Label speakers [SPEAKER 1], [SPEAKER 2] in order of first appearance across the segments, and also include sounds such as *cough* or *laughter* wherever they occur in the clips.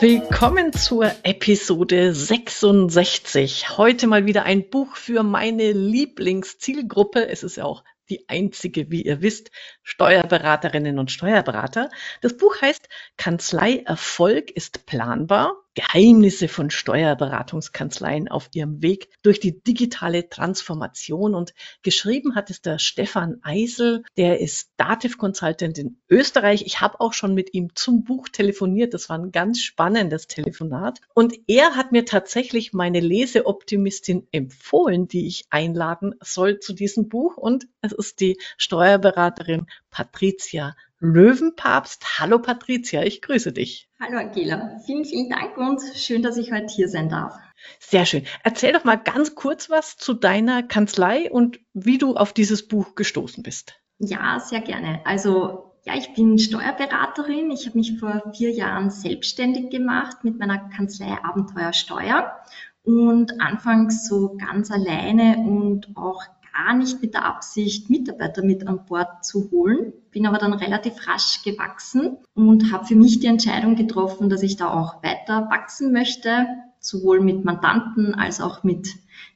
[SPEAKER 1] Willkommen zur Episode 66. Heute mal wieder ein Buch für meine Lieblingszielgruppe. Es ist ja auch die einzige, wie ihr wisst, Steuerberaterinnen und Steuerberater. Das Buch heißt Kanzlei Erfolg ist planbar Geheimnisse von Steuerberatungskanzleien auf ihrem Weg durch die digitale Transformation. Und geschrieben hat es der Stefan Eisel, der ist Dativ Consultant in Österreich. Ich habe auch schon mit ihm zum Buch telefoniert. Das war ein ganz spannendes Telefonat. Und er hat mir tatsächlich meine Leseoptimistin empfohlen, die ich einladen soll zu diesem Buch. Und es ist die Steuerberaterin Patricia Löwenpapst. Hallo Patricia, ich grüße dich.
[SPEAKER 2] Hallo Angela, vielen, vielen Dank und schön, dass ich heute hier sein darf.
[SPEAKER 1] Sehr schön. Erzähl doch mal ganz kurz was zu deiner Kanzlei und wie du auf dieses Buch gestoßen bist.
[SPEAKER 2] Ja, sehr gerne. Also ja, ich bin Steuerberaterin. Ich habe mich vor vier Jahren selbstständig gemacht mit meiner Kanzlei Abenteuer Steuer und anfangs so ganz alleine und auch gar nicht mit der Absicht, Mitarbeiter mit an Bord zu holen, bin aber dann relativ rasch gewachsen und habe für mich die Entscheidung getroffen, dass ich da auch weiter wachsen möchte, sowohl mit Mandanten als auch mit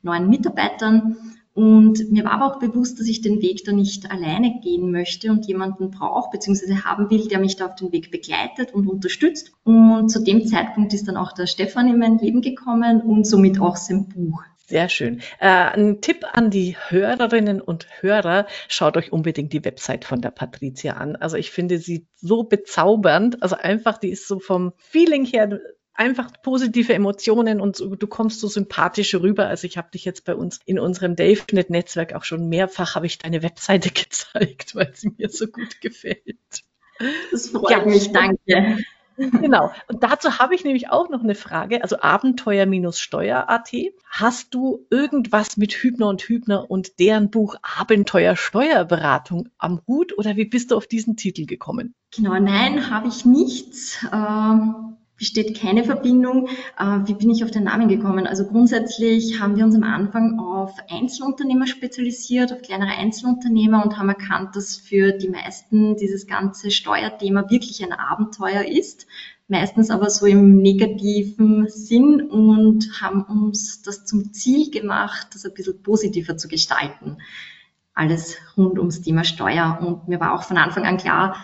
[SPEAKER 2] neuen Mitarbeitern. Und mir war aber auch bewusst, dass ich den Weg da nicht alleine gehen möchte und jemanden brauche, beziehungsweise haben will, der mich da auf den Weg begleitet und unterstützt. Und zu dem Zeitpunkt ist dann auch der Stefan in mein Leben gekommen und somit auch sein Buch.
[SPEAKER 1] Sehr schön. Äh, ein Tipp an die Hörerinnen und Hörer, schaut euch unbedingt die Website von der Patricia an. Also ich finde sie so bezaubernd. Also einfach, die ist so vom Feeling her einfach positive Emotionen und so, du kommst so sympathisch rüber. Also ich habe dich jetzt bei uns in unserem DaveNet-Netzwerk auch schon mehrfach, habe ich deine Webseite *laughs* gezeigt, weil sie mir so gut gefällt.
[SPEAKER 2] Das freut ja, mich, danke.
[SPEAKER 1] Genau. Und dazu habe ich nämlich auch noch eine Frage. Also Abenteuer-Steuer.at. Hast du irgendwas mit Hübner und Hübner und deren Buch Abenteuer Steuerberatung am Hut oder wie bist du auf diesen Titel gekommen?
[SPEAKER 2] Genau, nein, habe ich nichts. Ähm besteht keine Verbindung. Äh, wie bin ich auf den Namen gekommen? Also grundsätzlich haben wir uns am Anfang auf Einzelunternehmer spezialisiert, auf kleinere Einzelunternehmer und haben erkannt, dass für die meisten dieses ganze Steuerthema wirklich ein Abenteuer ist. Meistens aber so im negativen Sinn und haben uns das zum Ziel gemacht, das ein bisschen positiver zu gestalten. Alles rund ums Thema Steuer. Und mir war auch von Anfang an klar,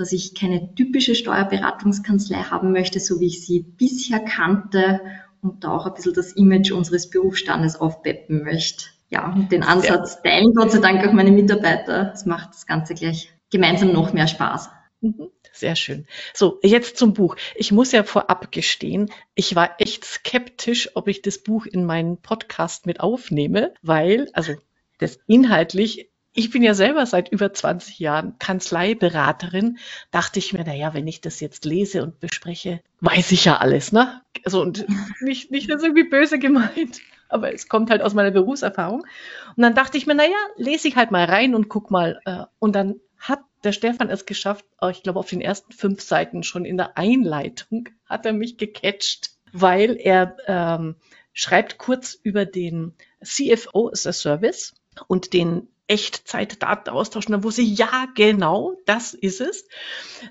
[SPEAKER 2] dass ich keine typische Steuerberatungskanzlei haben möchte, so wie ich sie bisher kannte und da auch ein bisschen das Image unseres Berufsstandes aufpeppen möchte. Ja, und den Ansatz teilen Gott sei Dank auch meine Mitarbeiter. Das macht das Ganze gleich gemeinsam noch mehr Spaß.
[SPEAKER 1] Mhm. Sehr schön. So, jetzt zum Buch. Ich muss ja vorab gestehen, ich war echt skeptisch, ob ich das Buch in meinen Podcast mit aufnehme, weil, also das inhaltlich ich bin ja selber seit über 20 Jahren Kanzleiberaterin, dachte ich mir, na ja, wenn ich das jetzt lese und bespreche, weiß ich ja alles, ne? Also und *laughs* nicht, nicht das irgendwie böse gemeint, aber es kommt halt aus meiner Berufserfahrung. Und dann dachte ich mir, na ja, lese ich halt mal rein und guck mal. Äh, und dann hat der Stefan es geschafft, ich glaube auf den ersten fünf Seiten schon in der Einleitung hat er mich gecatcht, weil er ähm, schreibt kurz über den CFO as a Service und den Echtzeit-Daten austauschen. Da wusste ich, ja, genau, das ist es.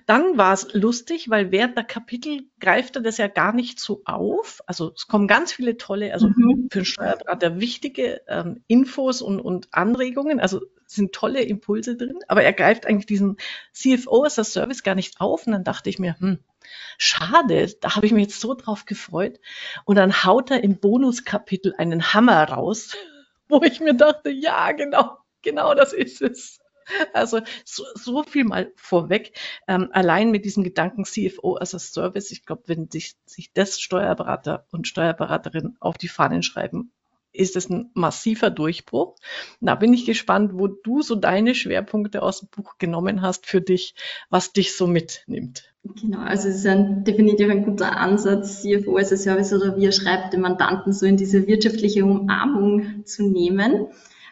[SPEAKER 1] Dann war es lustig, weil während der Kapitel greift er das ja gar nicht so auf. Also es kommen ganz viele tolle, also mhm. für den Steuerberater wichtige ähm, Infos und, und Anregungen. Also sind tolle Impulse drin, aber er greift eigentlich diesen CFO as a Service gar nicht auf. Und dann dachte ich mir, hm, schade, da habe ich mich jetzt so drauf gefreut. Und dann haut er im Bonuskapitel einen Hammer raus, *laughs* wo ich mir dachte, ja, genau, Genau das ist es. Also so, so viel mal vorweg. Ähm, allein mit diesem Gedanken CFO as a Service, ich glaube, wenn sich, sich das Steuerberater und Steuerberaterinnen auf die Fahnen schreiben, ist es ein massiver Durchbruch. Da bin ich gespannt, wo du so deine Schwerpunkte aus dem Buch genommen hast für dich, was dich so mitnimmt.
[SPEAKER 2] Genau, also es ist ein, definitiv ein guter Ansatz, CFO as a Service oder wie er schreibt, den Mandanten so in diese wirtschaftliche Umarmung zu nehmen.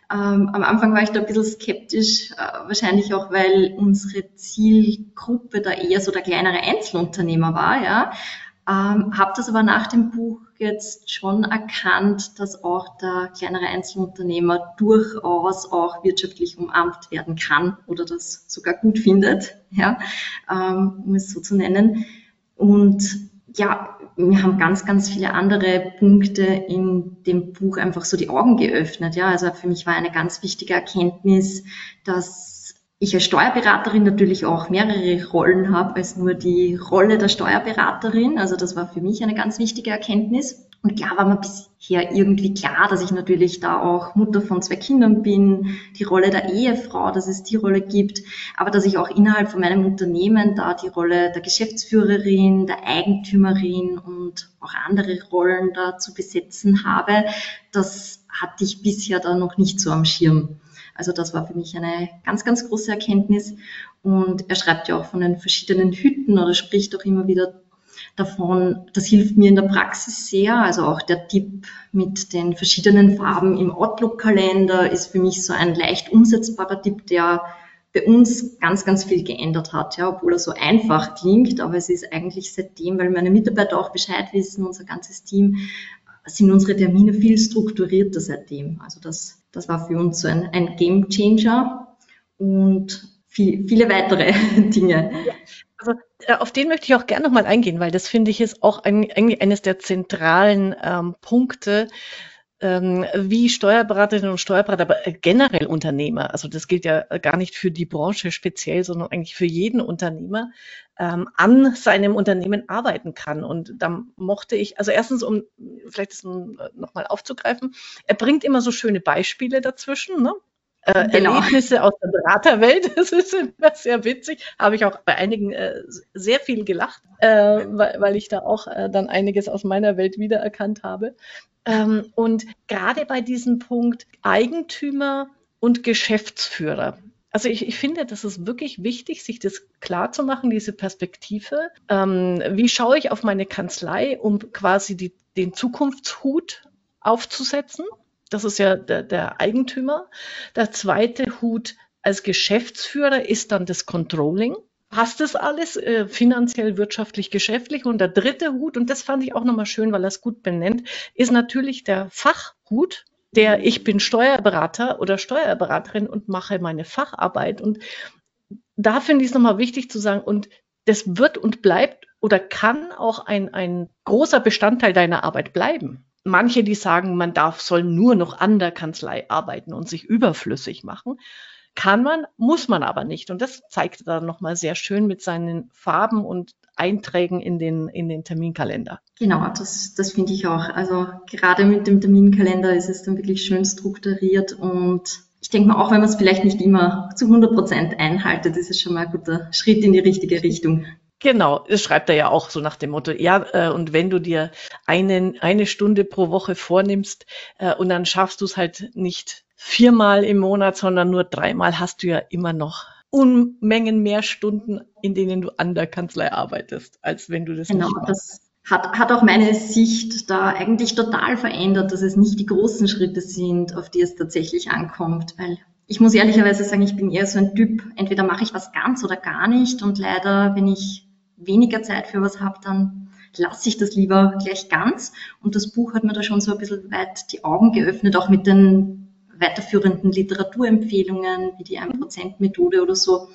[SPEAKER 2] Ähm, am Anfang war ich da ein bisschen skeptisch, äh, wahrscheinlich auch, weil unsere Zielgruppe da eher so der kleinere Einzelunternehmer war, ja. Ähm, habe das aber nach dem Buch jetzt schon erkannt, dass auch der kleinere Einzelunternehmer durchaus auch wirtschaftlich umarmt werden kann oder das sogar gut findet, ja, ähm, um es so zu nennen. Und ja, wir haben ganz, ganz viele andere Punkte in dem Buch einfach so die Augen geöffnet. Ja, also für mich war eine ganz wichtige Erkenntnis, dass ich als Steuerberaterin natürlich auch mehrere Rollen habe als nur die Rolle der Steuerberaterin. Also das war für mich eine ganz wichtige Erkenntnis. Und klar war mir bisher irgendwie klar, dass ich natürlich da auch Mutter von zwei Kindern bin, die Rolle der Ehefrau, dass es die Rolle gibt, aber dass ich auch innerhalb von meinem Unternehmen da die Rolle der Geschäftsführerin, der Eigentümerin und auch andere Rollen da zu besetzen habe, das hatte ich bisher da noch nicht so am Schirm. Also das war für mich eine ganz, ganz große Erkenntnis. Und er schreibt ja auch von den verschiedenen Hütten oder spricht auch immer wieder davon. Das hilft mir in der Praxis sehr. Also auch der Tipp mit den verschiedenen Farben im Outlook-Kalender ist für mich so ein leicht umsetzbarer Tipp, der bei uns ganz, ganz viel geändert hat, ja, obwohl er so einfach klingt, aber es ist eigentlich seitdem, weil meine Mitarbeiter auch Bescheid wissen, unser ganzes Team, sind unsere Termine viel strukturierter seitdem. Also das, das war für uns so ein, ein Game Changer und viel, viele weitere *laughs* Dinge.
[SPEAKER 1] Also äh, auf den möchte ich auch gerne nochmal eingehen, weil das finde ich ist auch ein, eigentlich eines der zentralen ähm, Punkte, ähm, wie Steuerberaterinnen und Steuerberater, aber äh, generell Unternehmer, also das gilt ja gar nicht für die Branche speziell, sondern eigentlich für jeden Unternehmer, ähm, an seinem Unternehmen arbeiten kann. Und da mochte ich, also erstens, um vielleicht das nochmal aufzugreifen, er bringt immer so schöne Beispiele dazwischen. Ne? Äh, genau. Erlebnisse aus der Beraterwelt. *laughs* Das ist immer sehr witzig. Habe ich auch bei einigen äh, sehr viel gelacht, äh, weil, weil ich da auch äh, dann einiges aus meiner Welt wiedererkannt habe. Ähm, und gerade bei diesem Punkt Eigentümer und Geschäftsführer. Also ich, ich finde, das ist wirklich wichtig, sich das klar zu machen, diese Perspektive. Ähm, wie schaue ich auf meine Kanzlei, um quasi die, den Zukunftshut aufzusetzen? Das ist ja der, der Eigentümer. Der zweite Hut als Geschäftsführer ist dann das Controlling. Passt das alles äh, finanziell, wirtschaftlich, geschäftlich? Und der dritte Hut, und das fand ich auch nochmal schön, weil er es gut benennt, ist natürlich der Fachhut, der ich bin Steuerberater oder Steuerberaterin und mache meine Facharbeit. Und da finde ich es nochmal wichtig zu sagen, und das wird und bleibt oder kann auch ein, ein großer Bestandteil deiner Arbeit bleiben manche, die sagen, man darf, soll nur noch an der Kanzlei arbeiten und sich überflüssig machen. Kann man, muss man aber nicht. Und das zeigt er dann nochmal sehr schön mit seinen Farben und Einträgen in den, in den Terminkalender.
[SPEAKER 2] Genau, das, das finde ich auch. Also gerade mit dem Terminkalender ist es dann wirklich schön strukturiert und ich denke mal, auch wenn man es vielleicht nicht immer zu 100 Prozent einhaltet, ist es schon mal ein guter Schritt in die richtige Richtung.
[SPEAKER 1] Genau, das schreibt er ja auch so nach dem Motto, ja, äh, und wenn du dir einen, eine Stunde pro Woche vornimmst äh, und dann schaffst du es halt nicht viermal im Monat, sondern nur dreimal, hast du ja immer noch Unmengen mehr Stunden, in denen du an der Kanzlei arbeitest, als wenn du das
[SPEAKER 2] genau,
[SPEAKER 1] nicht machst.
[SPEAKER 2] Das hat, hat auch meine Sicht da eigentlich total verändert, dass es nicht die großen Schritte sind, auf die es tatsächlich ankommt, weil ich muss ehrlicherweise sagen, ich bin eher so ein Typ, entweder mache ich was ganz oder gar nicht und leider, wenn ich weniger Zeit für was habe, dann lasse ich das lieber gleich ganz. Und das Buch hat mir da schon so ein bisschen weit die Augen geöffnet, auch mit den weiterführenden Literaturempfehlungen, wie die 1%-Methode oder so.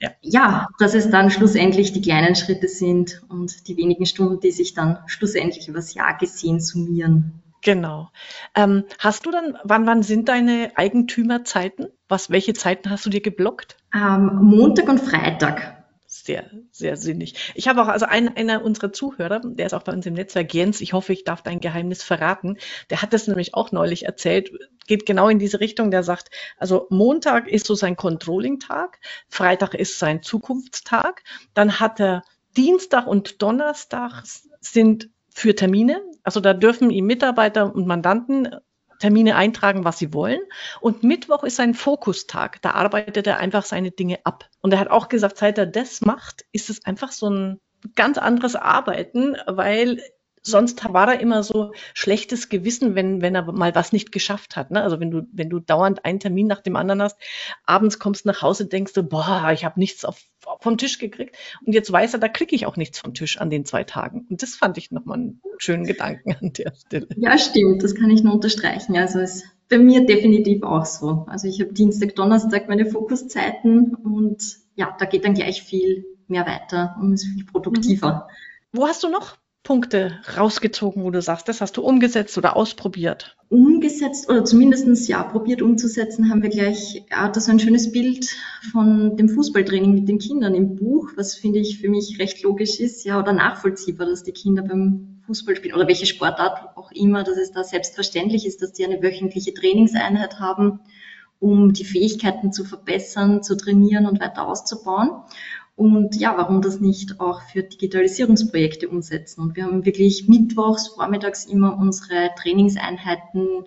[SPEAKER 2] Ja. ja, dass es dann schlussendlich die kleinen Schritte sind und die wenigen Stunden, die sich dann schlussendlich übers Jahr gesehen summieren.
[SPEAKER 1] Genau. Ähm, hast du dann, wann, wann sind deine Eigentümerzeiten? Was, welche Zeiten hast du dir geblockt?
[SPEAKER 2] Ähm, Montag und Freitag
[SPEAKER 1] sehr, sehr sinnig. Ich habe auch, also ein, einer unserer Zuhörer, der ist auch bei uns im Netzwerk, Jens, ich hoffe, ich darf dein Geheimnis verraten, der hat das nämlich auch neulich erzählt, geht genau in diese Richtung, der sagt, also Montag ist so sein Controlling-Tag, Freitag ist sein Zukunftstag, dann hat er Dienstag und Donnerstag sind für Termine, also da dürfen ihm Mitarbeiter und Mandanten Termine eintragen, was sie wollen. Und Mittwoch ist sein Fokustag. Da arbeitet er einfach seine Dinge ab. Und er hat auch gesagt, seit er das macht, ist es einfach so ein ganz anderes Arbeiten, weil sonst war er immer so schlechtes Gewissen, wenn, wenn er mal was nicht geschafft hat. Ne? Also wenn du, wenn du dauernd einen Termin nach dem anderen hast, abends kommst nach Hause, denkst du, boah, ich habe nichts auf, vom Tisch gekriegt. Und jetzt weiß er, da kriege ich auch nichts vom Tisch an den zwei Tagen. Und das fand ich nochmal einen schönen Gedanken an der Stelle.
[SPEAKER 2] Ja, stimmt, das kann ich nur unterstreichen. Also es ist bei mir definitiv auch so. Also ich habe Dienstag, Donnerstag meine Fokuszeiten und ja, da geht dann gleich viel mehr weiter und ist viel produktiver.
[SPEAKER 1] Mhm. Wo hast du noch Punkte rausgezogen, wo du sagst, das hast du umgesetzt oder ausprobiert?
[SPEAKER 2] Umgesetzt oder zumindestens ja probiert umzusetzen, haben wir gleich ja, das ein schönes Bild von dem Fußballtraining mit den Kindern im Buch, was finde ich für mich recht logisch ist, ja, oder nachvollziehbar, dass die Kinder beim Fußball spielen oder welche Sportart auch immer, dass es da selbstverständlich ist, dass die eine wöchentliche Trainingseinheit haben, um die Fähigkeiten zu verbessern, zu trainieren und weiter auszubauen. Und ja, warum das nicht auch für Digitalisierungsprojekte umsetzen? Und wir haben wirklich mittwochs, vormittags immer unsere Trainingseinheiten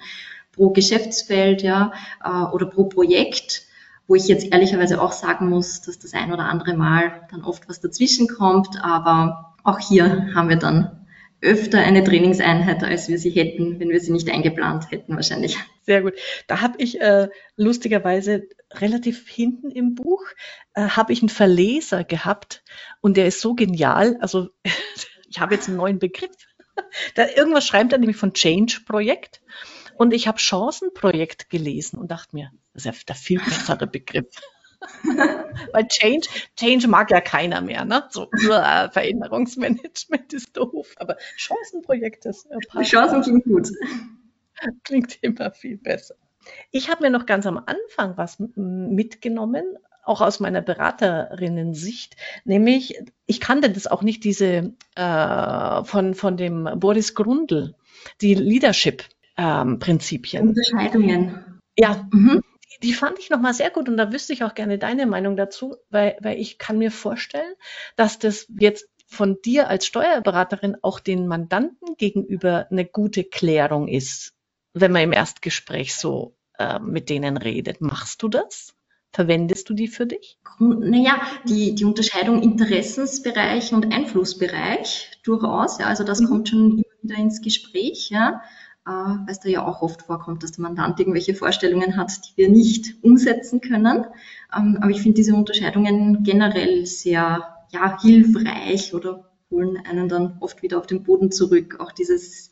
[SPEAKER 2] pro Geschäftsfeld ja, äh, oder pro Projekt, wo ich jetzt ehrlicherweise auch sagen muss, dass das ein oder andere Mal dann oft was dazwischen kommt. Aber auch hier haben wir dann öfter eine Trainingseinheit, als wir sie hätten, wenn wir sie nicht eingeplant hätten wahrscheinlich.
[SPEAKER 1] Sehr gut. Da habe ich äh, lustigerweise relativ hinten im Buch, äh, habe ich einen Verleser gehabt und der ist so genial. Also *laughs* ich habe jetzt einen neuen Begriff. Da, irgendwas schreibt er nämlich von Change-Projekt. Und ich habe Chancenprojekt gelesen und dachte mir, das ist ja der viel bessere Begriff. *laughs* Weil Change, Change mag ja keiner mehr, ne? So uh, Veränderungsmanagement ist doof, aber Chancenprojekte ist
[SPEAKER 2] äh, Chancen klingt gut.
[SPEAKER 1] Klingt immer viel besser. Ich habe mir noch ganz am Anfang was mitgenommen, auch aus meiner Beraterinnen-Sicht, nämlich, ich kannte das auch nicht, diese äh, von, von dem Boris Grundl, die Leadership-Prinzipien. Ähm,
[SPEAKER 2] Unterscheidungen.
[SPEAKER 1] Ja, mhm die fand ich nochmal sehr gut und da wüsste ich auch gerne deine Meinung dazu, weil, weil ich kann mir vorstellen, dass das jetzt von dir als Steuerberaterin auch den Mandanten gegenüber eine gute Klärung ist, wenn man im Erstgespräch so äh, mit denen redet. Machst du das? Verwendest du die für dich?
[SPEAKER 2] Naja, die, die Unterscheidung Interessensbereich und Einflussbereich durchaus. Ja, also das mhm. kommt schon immer wieder ins Gespräch. Ja. Äh, weil es da ja auch oft vorkommt, dass der Mandant irgendwelche Vorstellungen hat, die wir nicht umsetzen können. Ähm, aber ich finde diese Unterscheidungen generell sehr ja, hilfreich oder holen einen dann oft wieder auf den Boden zurück. Auch dieses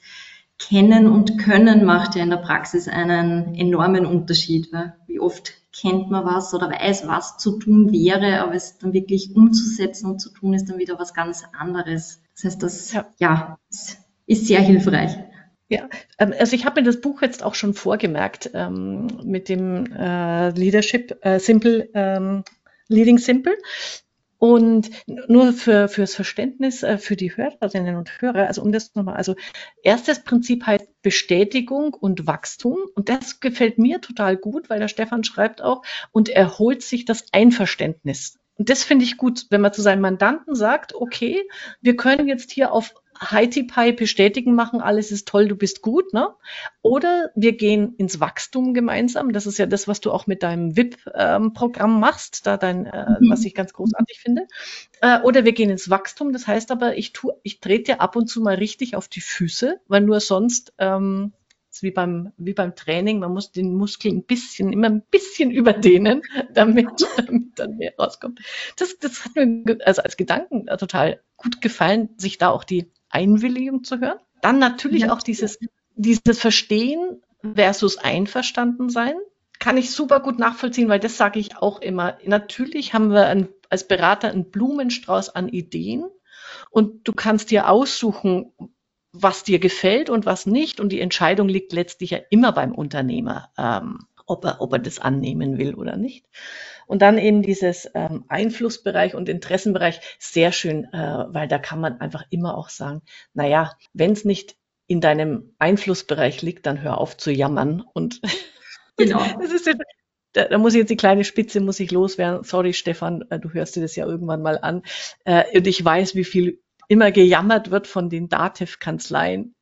[SPEAKER 2] Kennen und Können macht ja in der Praxis einen enormen Unterschied, weil wie oft kennt man was oder weiß, was zu tun wäre, aber es dann wirklich umzusetzen und zu tun ist dann wieder was ganz anderes. Das heißt, das ja, ja ist sehr hilfreich.
[SPEAKER 1] Ja, ähm, also ich habe mir das Buch jetzt auch schon vorgemerkt ähm, mit dem äh, Leadership äh, Simple, ähm, Leading Simple. Und nur für fürs Verständnis äh, für die Hörerinnen und Hörer, also um das nochmal, also erstes Prinzip heißt Bestätigung und Wachstum. Und das gefällt mir total gut, weil der Stefan schreibt auch, und erholt sich das Einverständnis. Und das finde ich gut, wenn man zu seinem Mandanten sagt, okay, wir können jetzt hier auf Heidi Pie bestätigen machen, alles ist toll, du bist gut, ne? Oder wir gehen ins Wachstum gemeinsam. Das ist ja das, was du auch mit deinem VIP-Programm ähm, machst, da dein, äh, mhm. was ich ganz großartig finde. Äh, oder wir gehen ins Wachstum. Das heißt aber, ich tu, ich trete dir ab und zu mal richtig auf die Füße, weil nur sonst ähm, wie beim, wie beim Training, man muss den Muskel ein bisschen, immer ein bisschen überdehnen, *laughs* damit, damit dann mehr rauskommt. Das, das hat mir also als Gedanken total gut gefallen, sich da auch die Einwilligung zu hören. Dann natürlich ja. auch dieses, dieses Verstehen versus Einverstanden sein. Kann ich super gut nachvollziehen, weil das sage ich auch immer. Natürlich haben wir ein, als Berater einen Blumenstrauß an Ideen und du kannst dir aussuchen, was dir gefällt und was nicht. Und die Entscheidung liegt letztlich ja immer beim Unternehmer, ähm, ob, er, ob er das annehmen will oder nicht. Und dann eben dieses ähm, Einflussbereich und Interessenbereich, sehr schön, äh, weil da kann man einfach immer auch sagen, naja, wenn es nicht in deinem Einflussbereich liegt, dann hör auf zu jammern. Und *laughs* genau. das ist da, da muss ich jetzt die kleine Spitze muss ich loswerden. Sorry, Stefan, äh, du hörst dir das ja irgendwann mal an. Äh, und ich weiß, wie viel immer gejammert wird von den Dativ-Kanzleien.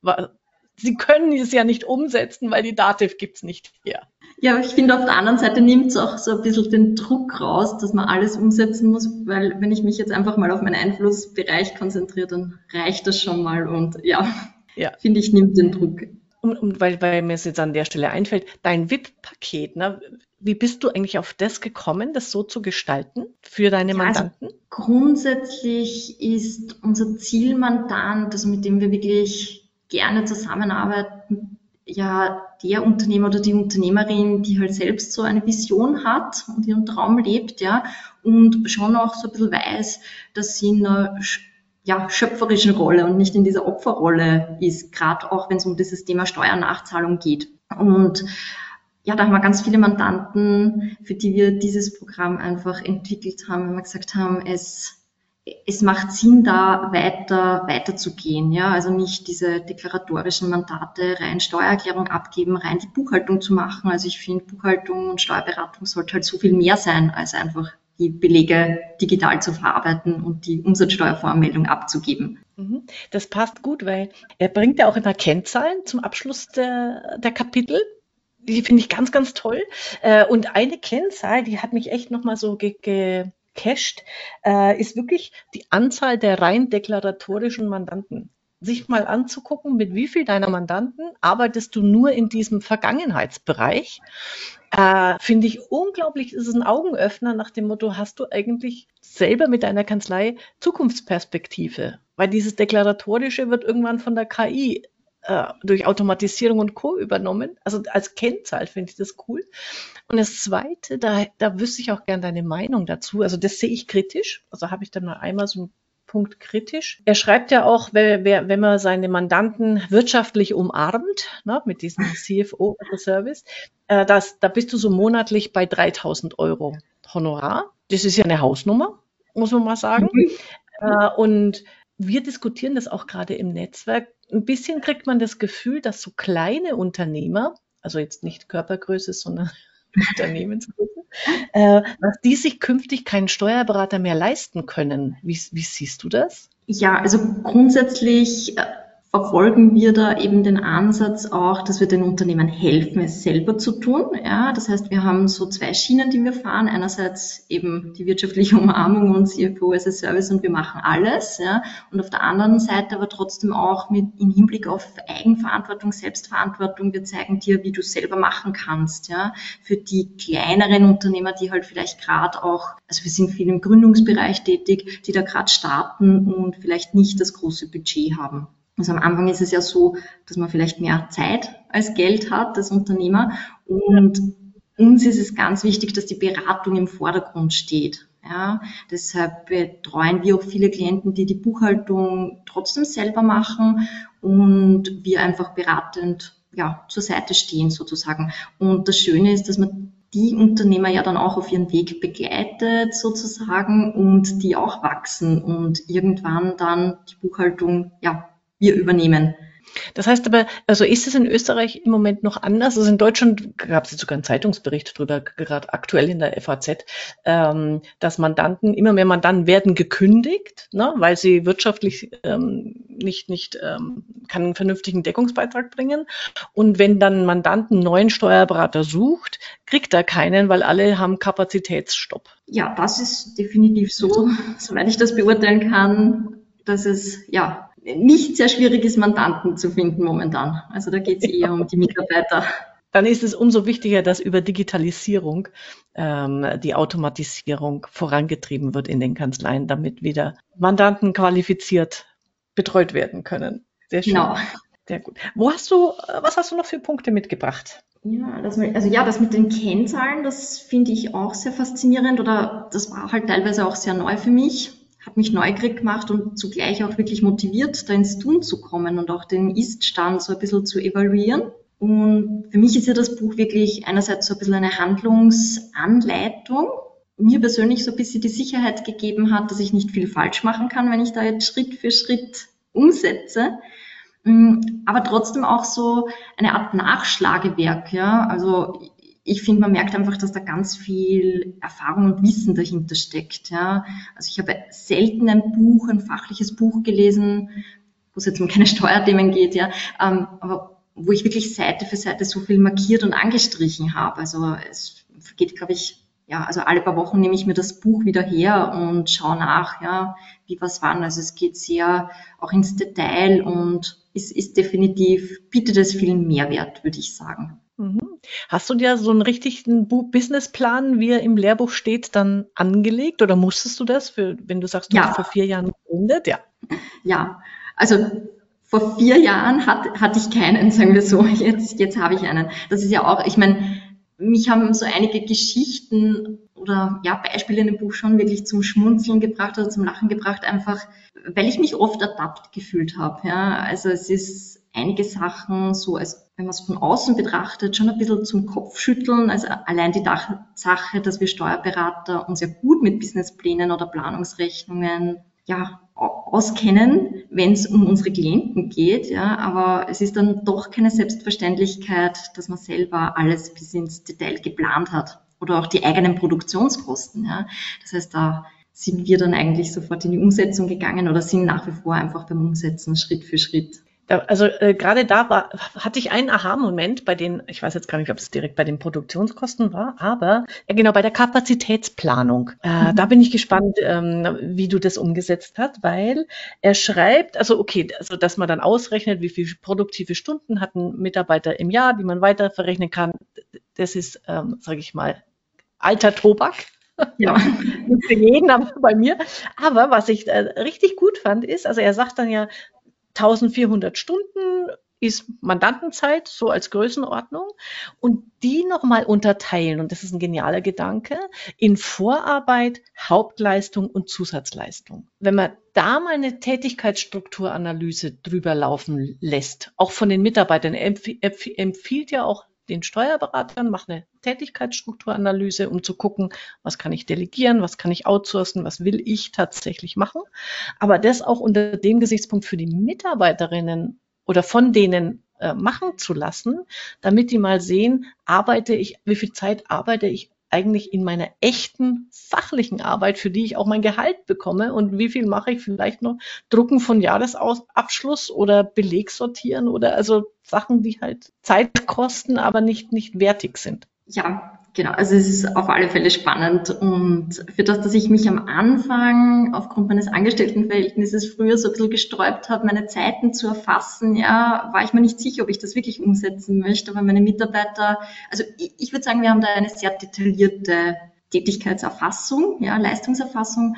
[SPEAKER 1] Sie können es ja nicht umsetzen, weil die Dativ gibt's nicht her.
[SPEAKER 2] Ja, ich finde, auf der anderen Seite nimmt es auch so ein bisschen den Druck raus, dass man alles umsetzen muss, weil wenn ich mich jetzt einfach mal auf meinen Einflussbereich konzentriere, dann reicht das schon mal und ja, ja. finde ich, nimmt den Druck.
[SPEAKER 1] Und, und weil, weil mir es jetzt an der Stelle einfällt, dein VIP-Paket, ne, wie bist du eigentlich auf das gekommen, das so zu gestalten für deine ja, also Mandanten?
[SPEAKER 2] Also grundsätzlich ist unser Zielmandant, also mit dem wir wirklich gerne zusammenarbeiten, ja der Unternehmer oder die Unternehmerin, die halt selbst so eine Vision hat und ihren Traum lebt, ja, und schon auch so ein bisschen weiß, dass sie in einer ja, schöpferischen Rolle und nicht in dieser Opferrolle ist, gerade auch wenn es um dieses Thema Steuernachzahlung geht. Und ja, da haben wir ganz viele Mandanten, für die wir dieses Programm einfach entwickelt haben, wenn wir gesagt haben, es es macht Sinn, da weiter, weiterzugehen, ja, also nicht diese deklaratorischen Mandate rein Steuererklärung abgeben, rein die Buchhaltung zu machen. Also ich finde, Buchhaltung und Steuerberatung sollte halt so viel mehr sein, als einfach die Belege digital zu verarbeiten und die Umsatzsteuervoranmeldung abzugeben.
[SPEAKER 1] Mhm. Das passt gut, weil er bringt ja auch immer Kennzahlen zum Abschluss der, der Kapitel. Die finde ich ganz, ganz toll. Äh, und eine Kennzahl, die hat mich echt nochmal so ge, ge cached, äh, ist wirklich die Anzahl der rein deklaratorischen Mandanten. Sich mal anzugucken, mit wie viel deiner Mandanten arbeitest du nur in diesem Vergangenheitsbereich, äh, finde ich unglaublich, ist ein Augenöffner nach dem Motto, hast du eigentlich selber mit deiner Kanzlei Zukunftsperspektive? Weil dieses Deklaratorische wird irgendwann von der KI äh, durch Automatisierung und Co. übernommen. Also als Kennzahl finde ich das cool. Und das Zweite, da, da wüsste ich auch gern deine Meinung dazu. Also das sehe ich kritisch. Also habe ich dann mal einmal so einen Punkt kritisch. Er schreibt ja auch, wenn, wenn man seine Mandanten wirtschaftlich umarmt, ne, mit diesem *laughs* CFO Service, äh, das, da bist du so monatlich bei 3000 Euro Honorar. Das ist ja eine Hausnummer, muss man mal sagen. Mhm. Äh, und wir diskutieren das auch gerade im Netzwerk. Ein bisschen kriegt man das Gefühl, dass so kleine Unternehmer, also jetzt nicht Körpergröße, sondern *laughs* Unternehmensgröße, äh, dass die sich künftig keinen Steuerberater mehr leisten können. Wie, wie siehst du das?
[SPEAKER 2] Ja, also grundsätzlich äh, verfolgen wir da eben den Ansatz auch, dass wir den Unternehmen helfen, es selber zu tun. Ja, das heißt, wir haben so zwei Schienen, die wir fahren. Einerseits eben die wirtschaftliche *laughs* Umarmung und CFO as a Service und wir machen alles. Ja, und auf der anderen Seite aber trotzdem auch mit im Hinblick auf Eigenverantwortung, Selbstverantwortung. Wir zeigen dir, wie du selber machen kannst. Ja, für die kleineren Unternehmer, die halt vielleicht gerade auch, also wir sind viel im Gründungsbereich tätig, die da gerade starten und vielleicht nicht das große Budget haben. Also am Anfang ist es ja so, dass man vielleicht mehr Zeit als Geld hat als Unternehmer. Und uns ist es ganz wichtig, dass die Beratung im Vordergrund steht. Ja, deshalb betreuen wir auch viele Klienten, die die Buchhaltung trotzdem selber machen und wir einfach beratend ja, zur Seite stehen sozusagen. Und das Schöne ist, dass man die Unternehmer ja dann auch auf ihren Weg begleitet sozusagen und die auch wachsen und irgendwann dann die Buchhaltung ja wir übernehmen.
[SPEAKER 1] Das heißt aber, also ist es in Österreich im Moment noch anders? Also in Deutschland gab es jetzt sogar einen Zeitungsbericht drüber, gerade aktuell in der FAZ, ähm, dass Mandanten, immer mehr Mandanten werden gekündigt, ne, weil sie wirtschaftlich ähm, nicht, nicht ähm, keinen vernünftigen Deckungsbeitrag bringen. Und wenn dann Mandanten einen neuen Steuerberater sucht, kriegt er keinen, weil alle haben Kapazitätsstopp.
[SPEAKER 2] Ja, das ist definitiv so, *laughs* soweit ich das beurteilen kann, dass es ja nicht sehr schwierig ist, Mandanten zu finden momentan. Also da geht es eher um die Mitarbeiter.
[SPEAKER 1] Dann ist es umso wichtiger, dass über Digitalisierung ähm, die Automatisierung vorangetrieben wird in den Kanzleien, damit wieder Mandanten qualifiziert betreut werden können. Sehr schön. Genau. Sehr gut. Wo hast du, was hast du noch für Punkte mitgebracht?
[SPEAKER 2] Ja, das, also ja, das mit den Kennzahlen, das finde ich auch sehr faszinierend oder das war halt teilweise auch sehr neu für mich hat mich neugierig gemacht und zugleich auch wirklich motiviert, da ins Tun zu kommen und auch den Ist-Stand so ein bisschen zu evaluieren. Und für mich ist ja das Buch wirklich einerseits so ein bisschen eine Handlungsanleitung, mir persönlich so ein bisschen die Sicherheit gegeben hat, dass ich nicht viel falsch machen kann, wenn ich da jetzt Schritt für Schritt umsetze. Mm, aber trotzdem auch so eine Art Nachschlagewerk, ja. Also ich finde, man merkt einfach, dass da ganz viel Erfahrung und Wissen dahinter steckt. Ja. Also ich habe selten ein Buch, ein fachliches Buch gelesen, wo es jetzt um keine *laughs* Steuerthemen geht, ja, ähm, aber wo ich wirklich Seite für Seite so viel markiert und angestrichen habe. Also es geht, glaube ich, ja, also alle paar Wochen nehme ich mir das Buch wieder her und schaue nach, ja, wie was wann. Also es geht sehr auch ins Detail und ist, ist definitiv, bietet es viel Mehrwert, würde ich sagen.
[SPEAKER 1] Mhm. Hast du dir so einen richtigen Businessplan, wie er im Lehrbuch steht, dann angelegt oder musstest du das, für, wenn du sagst, du ja. hast vor vier Jahren gegründet?
[SPEAKER 2] Ja. Ja, also vor vier Jahren hat, hatte ich keinen, sagen wir so. Jetzt, jetzt habe ich einen. Das ist ja auch, ich meine, mich haben so einige Geschichten oder ja, Beispiele in dem Buch schon wirklich zum Schmunzeln gebracht oder zum Lachen gebracht, einfach weil ich mich oft ertappt gefühlt habe. Ja. Also es ist einige Sachen so, als wenn man es von außen betrachtet, schon ein bisschen zum Kopfschütteln. Also allein die Sache, dass wir Steuerberater uns ja gut mit Businessplänen oder Planungsrechnungen ja, auskennen, wenn es um unsere Klienten geht. Ja, aber es ist dann doch keine Selbstverständlichkeit, dass man selber alles bis ins Detail geplant hat oder auch die eigenen Produktionskosten. Ja. Das heißt, da sind wir dann eigentlich sofort in die Umsetzung gegangen oder sind nach wie vor einfach beim Umsetzen Schritt für Schritt.
[SPEAKER 1] Also äh, gerade da war, hatte ich einen Aha-Moment bei den, ich weiß jetzt gar nicht, ob es direkt bei den Produktionskosten war, aber ja genau bei der Kapazitätsplanung. Äh, mhm. Da bin ich gespannt, ähm, wie du das umgesetzt hast, weil er schreibt, also okay, also dass man dann ausrechnet, wie viele produktive Stunden hat ein Mitarbeiter im Jahr, die man weiter verrechnen kann. Das ist, ähm, sage ich mal, alter Tobak. Ja, nicht für jeden, aber bei mir. Aber was ich äh, richtig gut fand, ist, also er sagt dann ja, 1400 Stunden ist Mandantenzeit, so als Größenordnung, und die nochmal unterteilen, und das ist ein genialer Gedanke, in Vorarbeit, Hauptleistung und Zusatzleistung. Wenn man da mal eine Tätigkeitsstrukturanalyse drüber laufen lässt, auch von den Mitarbeitern, er empfiehlt ja auch den Steuerberatern, mache eine Tätigkeitsstrukturanalyse, um zu gucken, was kann ich delegieren, was kann ich outsourcen, was will ich tatsächlich machen. Aber das auch unter dem Gesichtspunkt für die Mitarbeiterinnen oder von denen äh, machen zu lassen, damit die mal sehen, arbeite ich, wie viel Zeit arbeite ich eigentlich in meiner echten fachlichen Arbeit, für die ich auch mein Gehalt bekomme und wie viel mache ich vielleicht noch Drucken von Jahresabschluss oder Beleg sortieren oder also Sachen, die halt Zeit kosten, aber nicht, nicht wertig sind.
[SPEAKER 2] Ja, Genau, also es ist auf alle Fälle spannend und für das, dass ich mich am Anfang aufgrund meines Angestelltenverhältnisses früher so ein bisschen gesträubt habe, meine Zeiten zu erfassen, ja, war ich mir nicht sicher, ob ich das wirklich umsetzen möchte, aber meine Mitarbeiter, also ich, ich würde sagen, wir haben da eine sehr detaillierte Tätigkeitserfassung, ja, Leistungserfassung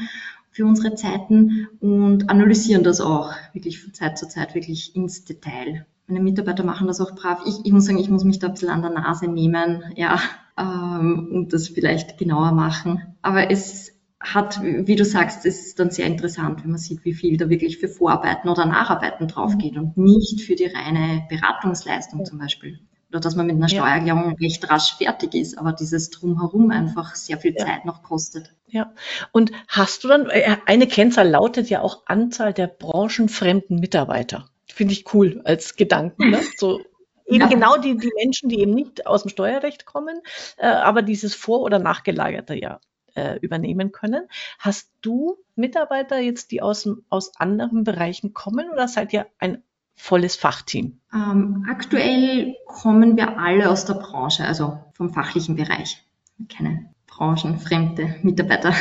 [SPEAKER 2] für unsere Zeiten und analysieren das auch wirklich von Zeit zu Zeit wirklich ins Detail. Meine Mitarbeiter machen das auch brav. Ich, ich muss sagen, ich muss mich da ein bisschen an der Nase nehmen, ja, ähm, und das vielleicht genauer machen. Aber es hat, wie du sagst, es ist dann sehr interessant, wenn man sieht, wie viel da wirklich für Vorarbeiten oder Nacharbeiten draufgeht und nicht für die reine Beratungsleistung zum Beispiel. Oder dass man mit einer Steuererklärung ja. recht rasch fertig ist, aber dieses Drumherum einfach sehr viel ja. Zeit noch kostet.
[SPEAKER 1] Ja. Und hast du dann, äh, eine Kennzahl lautet ja auch Anzahl der branchenfremden Mitarbeiter. Finde ich cool als Gedanken. Ne? So *laughs* Eben ja. genau die, die Menschen, die eben nicht aus dem Steuerrecht kommen, äh, aber dieses vor- oder nachgelagerte ja äh, übernehmen können. Hast du Mitarbeiter jetzt, die aus, aus anderen Bereichen kommen oder seid ihr ein volles Fachteam?
[SPEAKER 2] Ähm, aktuell kommen wir alle aus der Branche, also vom fachlichen Bereich. Keine branchenfremde Mitarbeiter.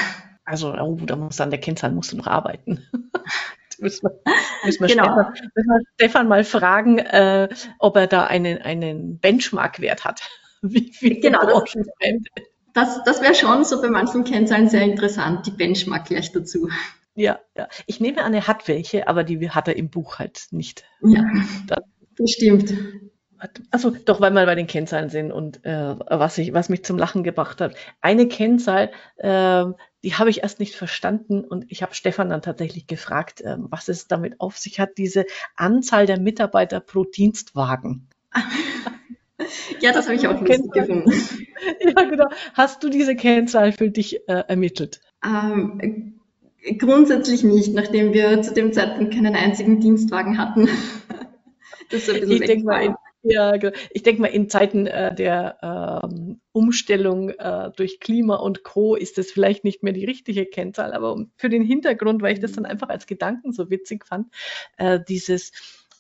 [SPEAKER 1] Also, oh, da muss an der Kennzahl musst du noch arbeiten. *laughs* müssen wir, müssen wir, genau. Stefan, müssen wir Stefan mal fragen, äh, ob er da einen, einen Benchmark-Wert hat. *laughs*
[SPEAKER 2] Wie viel genau, Branchenfremde. Das, das wäre schon so bei manchen Kennzahlen sehr interessant, die Benchmark gleich dazu.
[SPEAKER 1] Ja, ja. Ich nehme an, er hat welche, aber die hat er im Buch halt nicht.
[SPEAKER 2] Ja, das, stimmt.
[SPEAKER 1] Also doch, weil wir bei den Kennzahlen sind und äh, was, ich, was mich zum Lachen gebracht hat. Eine Kennzahl, äh, die habe ich erst nicht verstanden und ich habe Stefan dann tatsächlich gefragt, äh, was es damit auf sich hat, diese Anzahl der Mitarbeiter pro Dienstwagen.
[SPEAKER 2] ja, das habe ich auch lustig gefunden. *laughs*
[SPEAKER 1] ja, genau. Hast du diese Kennzahl für dich äh, ermittelt?
[SPEAKER 2] Ähm, grundsätzlich nicht, nachdem wir zu dem Zeitpunkt keinen einzigen Dienstwagen hatten. *laughs*
[SPEAKER 1] das ist ein bisschen ich denke mal, ja, genau. Ich denke mal, in Zeiten äh, der ähm, Umstellung äh, durch Klima und Co. ist das vielleicht nicht mehr die richtige Kennzahl, aber für den Hintergrund, weil ich das dann einfach als Gedanken so witzig fand, äh, dieses,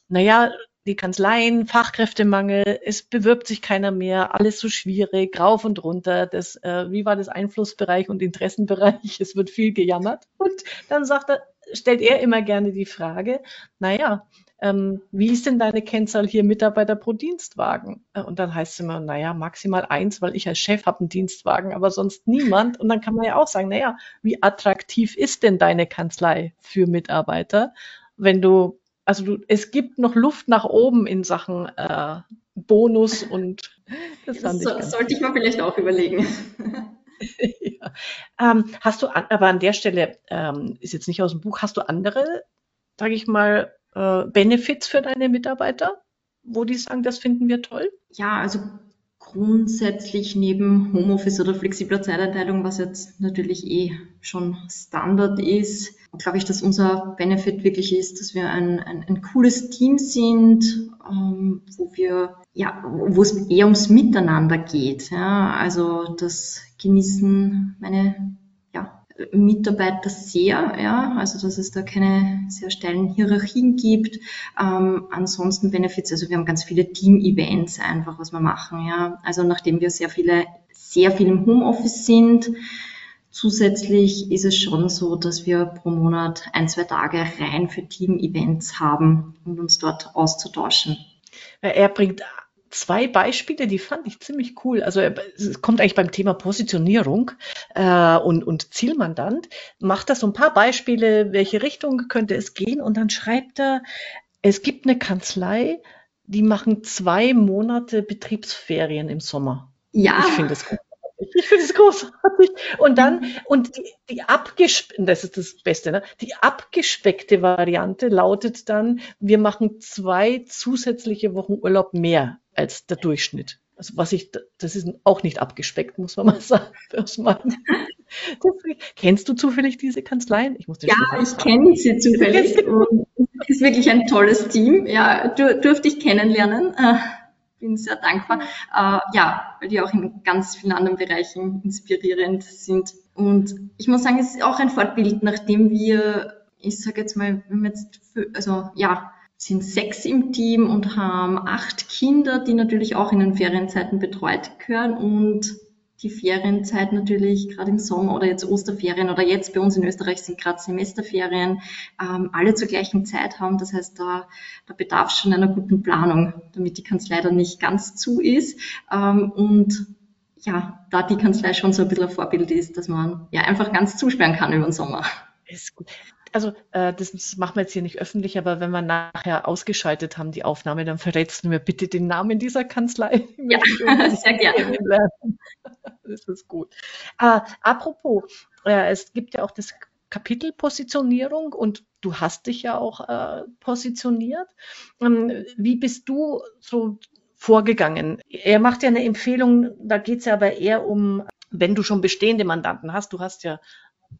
[SPEAKER 1] naja, die Kanzleien, Fachkräftemangel, es bewirbt sich keiner mehr, alles so schwierig, rauf und runter, das, äh, wie war das Einflussbereich und Interessenbereich, *laughs* es wird viel gejammert. Und dann sagt er, stellt er immer gerne die Frage, naja, ähm, wie ist denn deine Kennzahl hier Mitarbeiter pro Dienstwagen? Äh, und dann heißt es immer, naja, maximal eins, weil ich als Chef habe einen Dienstwagen, aber sonst niemand. Und dann kann man ja auch sagen, naja, wie attraktiv ist denn deine Kanzlei für Mitarbeiter, wenn du, also du, es gibt noch Luft nach oben in Sachen äh, Bonus und *laughs*
[SPEAKER 2] das, das so, sollte ich mal vielleicht auch überlegen. *laughs* *laughs*
[SPEAKER 1] ja. ähm, hast du, an, aber an der Stelle, ähm, ist jetzt nicht aus dem Buch, hast du andere, sage ich mal, äh, Benefits für deine Mitarbeiter, wo die sagen, das finden wir toll?
[SPEAKER 2] Ja, also grundsätzlich neben Homeoffice oder flexibler Zeiteinteilung, was jetzt natürlich eh schon Standard ist, glaube ich, dass unser Benefit wirklich ist, dass wir ein, ein, ein cooles Team sind, ähm, wo wir ja, wo es eher ums Miteinander geht. Ja. Also das genießen meine Mitarbeiter sehr, ja, also dass es da keine sehr steilen Hierarchien gibt. Ähm, ansonsten Benefits, also wir haben ganz viele Team-Events einfach, was wir machen, ja. Also nachdem wir sehr viele, sehr viel im Homeoffice sind, Zusätzlich ist es schon so, dass wir pro Monat ein, zwei Tage rein für Team-Events haben, um uns dort auszutauschen.
[SPEAKER 1] Er bringt zwei Beispiele, die fand ich ziemlich cool. Also es kommt eigentlich beim Thema Positionierung äh, und, und Zielmandant, macht das so ein paar Beispiele, welche Richtung könnte es gehen und dann schreibt er, es gibt eine Kanzlei, die machen zwei Monate Betriebsferien im Sommer. Ja. Ich finde das gut. Ich finde es großartig. Und dann, und die, die abgespeckte, das ist das Beste, ne? die abgespeckte Variante lautet dann, wir machen zwei zusätzliche Wochen Urlaub mehr als der Durchschnitt. Also was ich, das ist auch nicht abgespeckt, muss man mal *laughs* sagen. Kennst du zufällig diese Kanzleien?
[SPEAKER 2] Ich muss ja, ich kenne sie zufällig. Es ist wirklich ein tolles Team. Ja, du, durfte ich kennenlernen. Bin sehr dankbar. Äh, ja, weil die auch in ganz vielen anderen Bereichen inspirierend sind. Und ich muss sagen, es ist auch ein Fortbild, nachdem wir, ich sage jetzt mal, wir jetzt, für, also ja, sind sechs im Team und haben acht Kinder, die natürlich auch in den Ferienzeiten betreut gehören und die Ferienzeit natürlich gerade im Sommer oder jetzt Osterferien oder jetzt bei uns in Österreich sind gerade Semesterferien, ähm, alle zur gleichen Zeit haben. Das heißt, da, da bedarf es schon einer guten Planung, damit die Kanzlei dann nicht ganz zu ist. Ähm, und ja, da die Kanzlei schon so ein bisschen ein Vorbild ist, dass man ja einfach ganz zusperren kann über den Sommer.
[SPEAKER 1] Ist gut also äh, das, das machen wir jetzt hier nicht öffentlich, aber wenn wir nachher ausgeschaltet haben, die Aufnahme, dann verrätst du mir bitte den Namen dieser Kanzlei. *laughs* Ja, sehr gerne. *laughs* Das ist gut. Äh, apropos, äh, es gibt ja auch das Kapitel Positionierung und du hast dich ja auch äh, positioniert. Ähm, wie bist du so vorgegangen? Er macht ja eine Empfehlung, da geht es ja aber eher um, wenn du schon bestehende Mandanten hast, du hast ja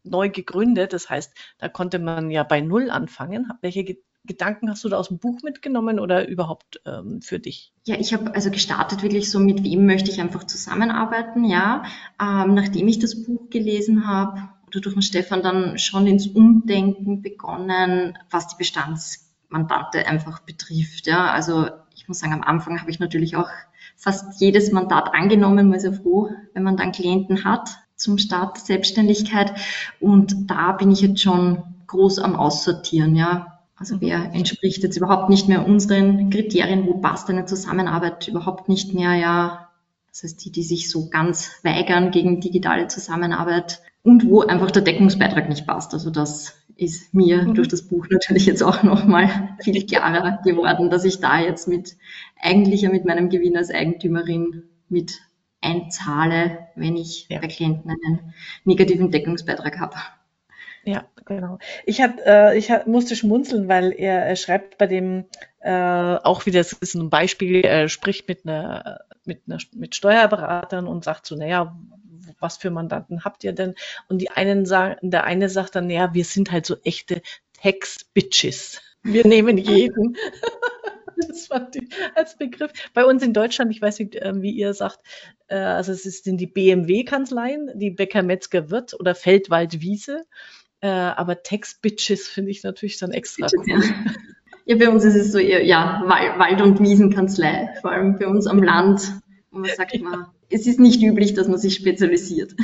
[SPEAKER 1] neu gegründet. Das heißt, da konnte man ja bei Null anfangen. Welche Ge Gedanken hast du da aus dem Buch mitgenommen oder überhaupt ähm, für dich?
[SPEAKER 2] Ja, ich habe also gestartet wirklich so, mit wem möchte ich einfach zusammenarbeiten, ja. Ähm, nachdem ich das Buch gelesen habe oder durch den Stefan dann schon ins Umdenken begonnen, was die Bestandsmandate einfach betrifft, ja. Also ich muss sagen, am Anfang habe ich natürlich auch fast jedes Mandat angenommen, man ist froh, wenn man dann Klienten hat zum Start der Selbstständigkeit. Und da bin ich jetzt schon groß am Aussortieren, ja. Also wer entspricht jetzt überhaupt nicht mehr unseren Kriterien, wo passt eine Zusammenarbeit überhaupt nicht mehr, ja. Das heißt, die, die sich so ganz weigern gegen digitale Zusammenarbeit und wo einfach der Deckungsbeitrag nicht passt. Also das ist mir mhm. durch das Buch natürlich jetzt auch nochmal viel klarer geworden, dass ich da jetzt mit eigentlich ja mit meinem Gewinn als Eigentümerin mit einzahle, wenn ich ja. bei Klienten einen negativen Deckungsbeitrag habe.
[SPEAKER 1] Ja, genau. Ich, hab, äh, ich hab, musste schmunzeln, weil er, er schreibt bei dem äh, auch wieder, das ist ein Beispiel, er spricht mit einer, mit einer mit Steuerberatern und sagt so, naja, was für Mandanten habt ihr denn? Und die einen sagen, der eine sagt dann, naja, wir sind halt so echte Tax-Bitches. Wir nehmen jeden. *laughs* *laughs* das fand ich als Begriff. Bei uns in Deutschland, ich weiß nicht, ähm, wie ihr sagt, äh, also es sind die BMW-Kanzleien, die Becker Metzger Wirt oder Feldwald Wiese. Äh, aber Text-Bitches finde ich natürlich dann extra cool.
[SPEAKER 2] Ja. ja. bei uns ist es so eher, ja, Wald- und Wiesenkanzlei, vor allem bei uns am Land. Und man sagt ja. es ist nicht üblich, dass man sich spezialisiert.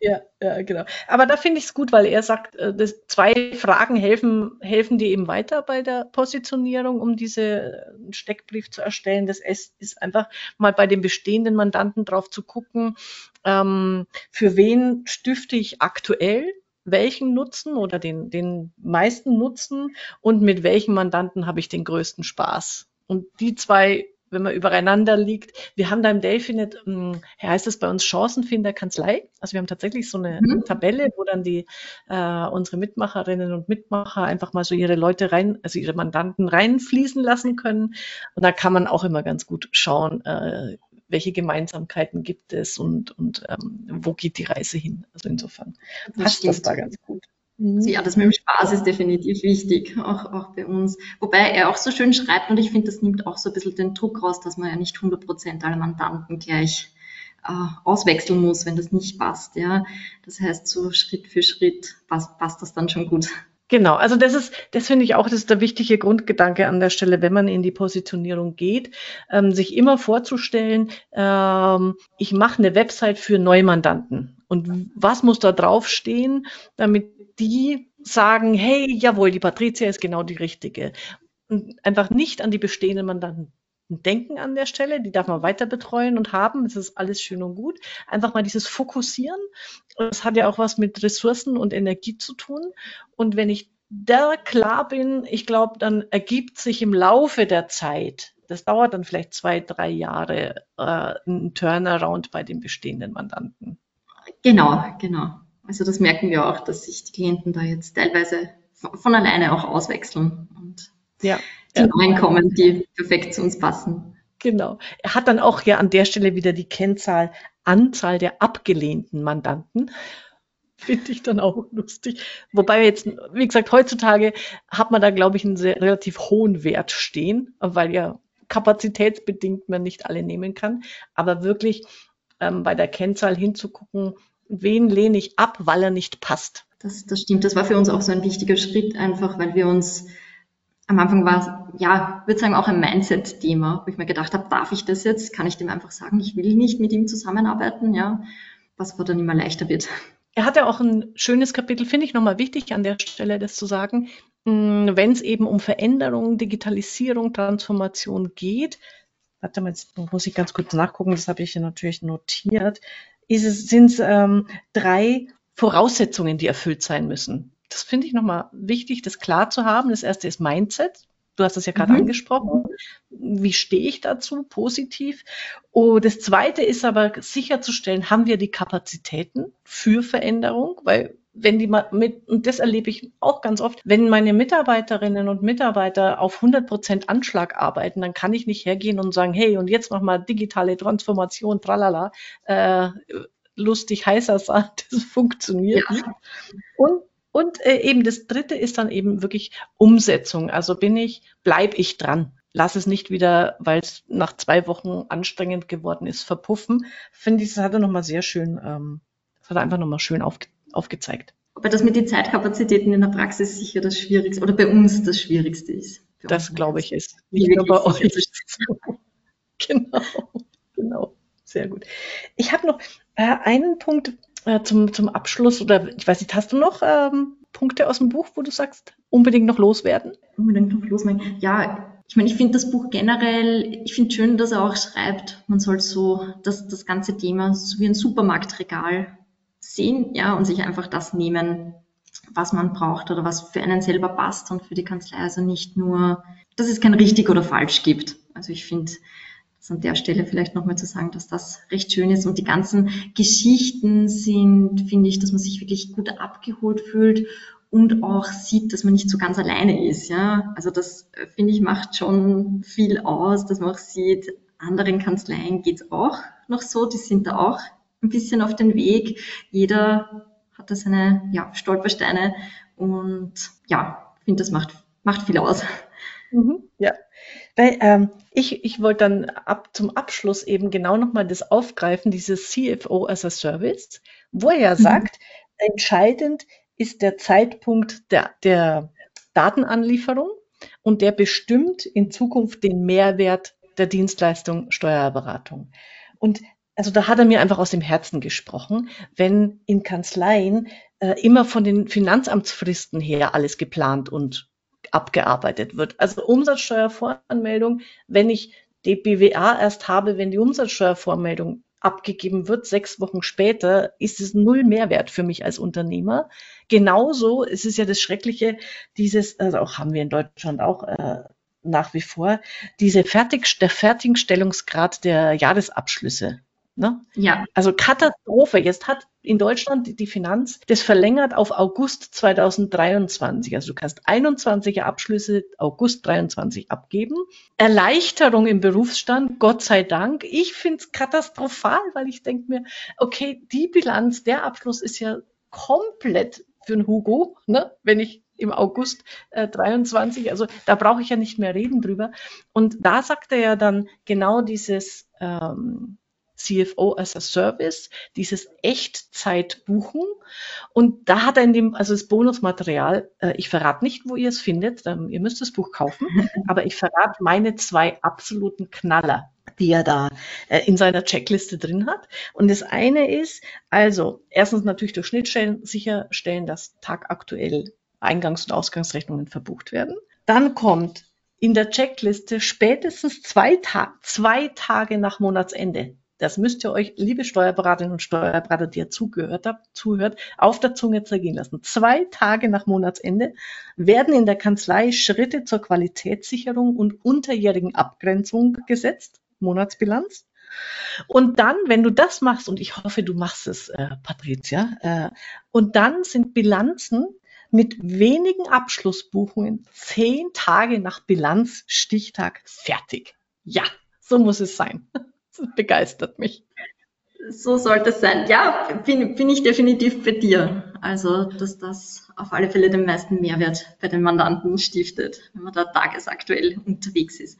[SPEAKER 1] Ja, ja, genau. Aber da finde ich es gut, weil er sagt, äh, dass zwei Fragen helfen, helfen dir eben weiter bei der Positionierung, um diese äh, Steckbrief zu erstellen. Das ist einfach mal bei den bestehenden Mandanten drauf zu gucken, ähm, für wen stifte ich aktuell welchen Nutzen oder den, den meisten Nutzen und mit welchen Mandanten habe ich den größten Spaß. Und die zwei wenn man übereinander liegt. Wir haben da im Delphinet, ähm, heißt es bei uns Chancenfinder-Kanzlei. Also wir haben tatsächlich so eine mhm. Tabelle, wo dann die äh, unsere Mitmacherinnen und Mitmacher einfach mal so ihre Leute rein, also ihre Mandanten reinfließen lassen können. Und da kann man auch immer ganz gut schauen, äh, welche Gemeinsamkeiten gibt es und, und ähm, wo geht die Reise hin. Also insofern passt das da ganz gut.
[SPEAKER 2] Mhm. Ja, das mit dem Spaß ist definitiv wichtig, auch, auch bei uns. Wobei er auch so schön schreibt und ich finde, das nimmt auch so ein bisschen den Druck raus, dass man ja nicht 100 Prozent alle Mandanten gleich äh, auswechseln muss, wenn das nicht passt. Ja, Das heißt, so Schritt für Schritt passt, passt das dann schon gut.
[SPEAKER 1] Genau, also das ist, das finde ich auch, das ist der wichtige Grundgedanke an der Stelle, wenn man in die Positionierung geht, ähm, sich immer vorzustellen, ähm, ich mache eine Website für Neumandanten. Und was muss da draufstehen, damit die sagen, hey, jawohl, die Patricia ist genau die richtige. Und einfach nicht an die bestehenden Mandanten denken an der Stelle, die darf man weiter betreuen und haben, das ist alles schön und gut. Einfach mal dieses Fokussieren, das hat ja auch was mit Ressourcen und Energie zu tun. Und wenn ich da klar bin, ich glaube, dann ergibt sich im Laufe der Zeit, das dauert dann vielleicht zwei, drei Jahre, äh, ein Turnaround bei den bestehenden Mandanten.
[SPEAKER 2] Genau, genau. Also das merken wir auch, dass sich die Klienten da jetzt teilweise von alleine auch auswechseln und ja, die ja. neuen kommen, die perfekt zu uns passen.
[SPEAKER 1] Genau. Er hat dann auch ja an der Stelle wieder die Kennzahl Anzahl der abgelehnten Mandanten. Finde ich dann auch lustig. Wobei jetzt, wie gesagt, heutzutage hat man da, glaube ich, einen sehr, relativ hohen Wert stehen, weil ja kapazitätsbedingt man nicht alle nehmen kann. Aber wirklich ähm, bei der Kennzahl hinzugucken, wen lehne ich ab, weil er nicht passt.
[SPEAKER 2] Das, das stimmt. Das war für uns auch so ein wichtiger Schritt, einfach weil wir uns am Anfang war es, ja, würde sagen, auch ein Mindset-Thema, wo ich mir gedacht habe, darf ich das jetzt? Kann ich dem einfach sagen, ich will nicht mit ihm zusammenarbeiten? Ja, was aber dann immer leichter wird.
[SPEAKER 1] Er hat ja auch ein schönes Kapitel, finde ich nochmal wichtig an der Stelle, das zu sagen, hm, wenn es eben um Veränderung, Digitalisierung, Transformation geht. Warte mal, jetzt muss ich ganz kurz nachgucken, das habe ich hier natürlich notiert sind es ähm, drei Voraussetzungen, die erfüllt sein müssen. Das finde ich nochmal wichtig, das klar zu haben. Das erste ist Mindset. Du hast das ja gerade mhm. angesprochen. Wie stehe ich dazu? Positiv. Und das zweite ist aber sicherzustellen, haben wir die Kapazitäten für Veränderung? Weil wenn die mal mit, und das erlebe ich auch ganz oft, wenn meine Mitarbeiterinnen und Mitarbeiter auf 100 Prozent Anschlag arbeiten, dann kann ich nicht hergehen und sagen, hey, und jetzt mach mal digitale Transformation, tralala, äh, lustig heißer sagen, *laughs* das funktioniert ja. nicht. Und und äh, eben das dritte ist dann eben wirklich Umsetzung. Also bin ich, bleib ich dran. Lass es nicht wieder, weil es nach zwei Wochen anstrengend geworden ist, verpuffen. Finde ich, das hat er nochmal sehr schön, ähm, das hat er einfach nochmal schön aufge aufgezeigt.
[SPEAKER 2] Aber das mit den Zeitkapazitäten in der Praxis sicher das Schwierigste oder bei uns das Schwierigste ist.
[SPEAKER 1] Das glaube ich ist. Nicht nur bei euch. genau, genau. Sehr gut. Ich habe noch äh, einen Punkt äh, zum, zum Abschluss oder ich weiß nicht, hast du noch ähm, Punkte aus dem Buch, wo du sagst, unbedingt noch loswerden?
[SPEAKER 2] Unbedingt noch loswerden. Ja, ich meine, ich finde das Buch generell, ich finde schön, dass er auch schreibt, man soll so das, das ganze Thema so wie ein Supermarktregal sehen, ja, und sich einfach das nehmen, was man braucht oder was für einen selber passt und für die Kanzlei. Also nicht nur, dass es kein richtig oder falsch gibt. Also ich finde, das an der Stelle vielleicht nochmal zu sagen, dass das recht schön ist und die ganzen Geschichten sind, finde ich, dass man sich wirklich gut abgeholt fühlt und auch sieht, dass man nicht so ganz alleine ist. Ja, also das finde ich macht schon viel aus, dass man auch sieht, anderen Kanzleien geht's auch noch so, die sind da auch ein bisschen auf den Weg. Jeder hat da seine ja, Stolpersteine und ja, ich finde, das macht, macht viel aus.
[SPEAKER 1] Mhm, ja. Weil, ähm, ich, ich wollte dann ab zum Abschluss eben genau nochmal das aufgreifen, dieses CFO as a Service, wo er ja mhm. sagt, entscheidend ist der Zeitpunkt der, der Datenanlieferung und der bestimmt in Zukunft den Mehrwert der Dienstleistung Steuerberatung. Und also da hat er mir einfach aus dem Herzen gesprochen, wenn in Kanzleien äh, immer von den Finanzamtsfristen her alles geplant und abgearbeitet wird. Also Umsatzsteuervoranmeldung, wenn ich die BWA erst habe, wenn die Umsatzsteuervormeldung abgegeben wird, sechs Wochen später, ist es null Mehrwert für mich als Unternehmer. Genauso, es ist ja das Schreckliche, dieses, also auch haben wir in Deutschland auch, äh, nach wie vor, diese Fertig, der Fertigstellungsgrad der Jahresabschlüsse. Ne? Ja. Also Katastrophe. Jetzt hat in Deutschland die Finanz das verlängert auf August 2023. Also du kannst 21 Abschlüsse August 23 abgeben. Erleichterung im Berufsstand, Gott sei Dank. Ich finde es katastrophal, weil ich denke mir, okay, die Bilanz, der Abschluss ist ja komplett für einen Hugo, ne? wenn ich im August äh, 23, also da brauche ich ja nicht mehr reden drüber. Und da sagt er ja dann genau dieses ähm, CFO as a Service, dieses Echtzeitbuchen. Und da hat er in dem, also das Bonusmaterial, äh, ich verrate nicht, wo ihr es findet, ähm, ihr müsst das Buch kaufen, *laughs* aber ich verrate meine zwei absoluten Knaller die er da äh, in seiner Checkliste drin hat. Und das eine ist, also erstens natürlich durch Schnittstellen sicherstellen, dass tagaktuell Eingangs- und Ausgangsrechnungen verbucht werden. Dann kommt in der Checkliste spätestens zwei, Ta zwei Tage nach Monatsende das müsst ihr euch, liebe Steuerberaterinnen und Steuerberater, die ihr zugehört habt, zuhört, auf der Zunge zergehen lassen. Zwei Tage nach Monatsende werden in der Kanzlei Schritte zur Qualitätssicherung und unterjährigen Abgrenzung gesetzt. Monatsbilanz. Und dann, wenn du das machst, und ich hoffe, du machst es, äh, Patricia, äh, und dann sind Bilanzen mit wenigen Abschlussbuchungen zehn Tage nach Bilanzstichtag fertig. Ja, so muss es sein. *laughs* Das *laughs* begeistert mich.
[SPEAKER 2] So sollte es sein. Ja, bin, bin ich definitiv bei dir. Also, dass das auf alle Fälle den meisten Mehrwert bei den Mandanten stiftet, wenn man da tagesaktuell unterwegs ist.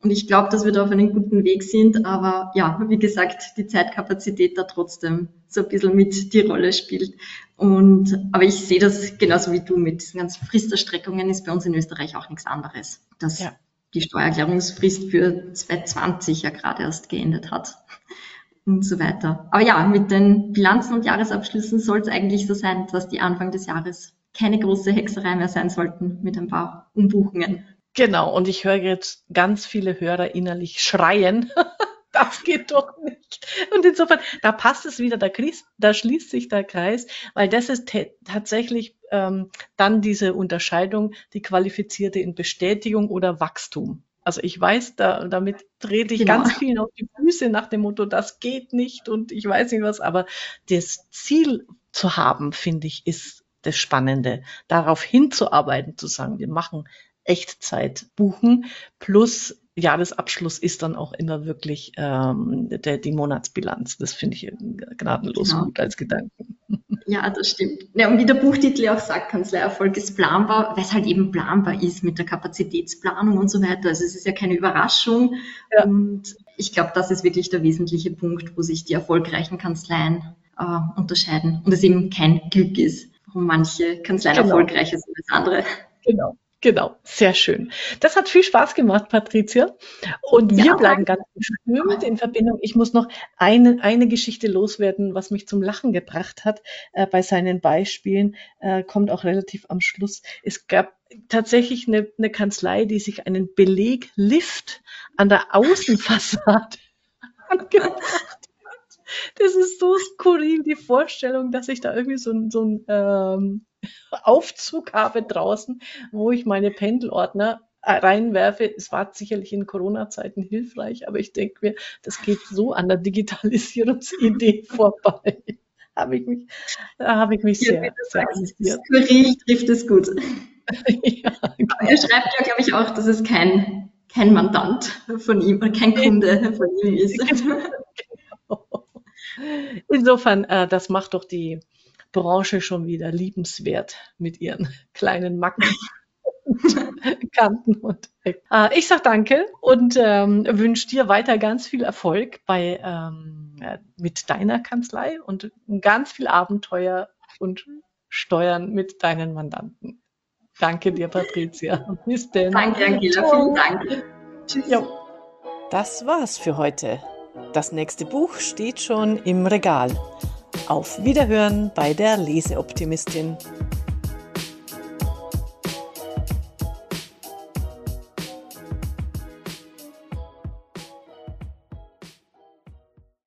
[SPEAKER 2] Und ich glaube, dass wir da auf einem guten Weg sind. Aber ja, wie gesagt, die Zeitkapazität da trotzdem so ein bisschen mit die Rolle spielt. Und, aber ich sehe das genauso wie du mit diesen ganzen Fristerstreckungen ist bei uns in Österreich auch nichts anderes. Das ja die Steuererklärungsfrist für 2020 ja gerade erst geendet hat und so weiter. Aber ja, mit den Bilanzen und Jahresabschlüssen soll es eigentlich so sein, dass die Anfang des Jahres keine große Hexerei mehr sein sollten mit ein paar Umbuchungen.
[SPEAKER 1] Genau, und ich höre jetzt ganz viele Hörer innerlich schreien. *laughs* das geht doch nicht. Und insofern, da passt es wieder, da, da schließt sich der Kreis, weil das ist tatsächlich ähm, dann diese Unterscheidung, die qualifizierte in Bestätigung oder Wachstum. Also ich weiß, da, damit trete ich genau. ganz vielen auf die Füße nach dem Motto, das geht nicht und ich weiß nicht was, aber das Ziel zu haben, finde ich, ist das Spannende. Darauf hinzuarbeiten, zu sagen, wir machen Echtzeit buchen plus Jahresabschluss ist dann auch immer wirklich ähm, der, die Monatsbilanz. Das finde ich gnadenlos genau. gut als Gedanken. *laughs*
[SPEAKER 2] Ja, das stimmt. Ja, und wie der Buchtitel ja auch sagt, Kanzleierfolg ist planbar, weil es halt eben planbar ist mit der Kapazitätsplanung und so weiter. Also es ist ja keine Überraschung. Ja. Und ich glaube, das ist wirklich der wesentliche Punkt, wo sich die erfolgreichen Kanzleien äh, unterscheiden und es eben kein Glück ist, warum manche Kanzleien genau. erfolgreicher sind als andere.
[SPEAKER 1] Genau. Genau, sehr schön. Das hat viel Spaß gemacht, Patricia. Und wir ja, bleiben ganz bestimmt in Verbindung. Ich muss noch eine, eine Geschichte loswerden, was mich zum Lachen gebracht hat äh, bei seinen Beispielen, äh, kommt auch relativ am Schluss. Es gab tatsächlich eine, eine Kanzlei, die sich einen Beleglift an der Außenfassade *laughs* angebracht hat. Das ist so skurril, die Vorstellung, dass ich da irgendwie so ein, so ein ähm, Aufzug habe draußen, wo ich meine Pendelordner äh, reinwerfe. Es war sicherlich in Corona-Zeiten hilfreich, aber ich denke mir, das geht so an der Digitalisierungsidee *laughs* vorbei. habe ich mich, da habe ich mich sehr, ja, sehr
[SPEAKER 2] amüsiert. Skurril trifft es gut. *laughs* ja, genau. Er schreibt ja, glaube ich, auch, dass es kein, kein Mandant von ihm oder kein Kunde *laughs* von ihm ist. Genau.
[SPEAKER 1] Insofern, äh, das macht doch die, Branche schon wieder liebenswert mit ihren *laughs* kleinen Macken. *laughs* Kanten und Ecken. Äh, ich sag danke und ähm, wünsche dir weiter ganz viel Erfolg bei ähm, mit deiner Kanzlei und ganz viel Abenteuer und Steuern mit deinen Mandanten. Danke dir, Patricia.
[SPEAKER 2] Bis denn. Danke, Angela. Vielen Dank.
[SPEAKER 1] Tschüss. Jo. Das war's für heute. Das nächste Buch steht schon im Regal. Auf Wiederhören bei der Leseoptimistin.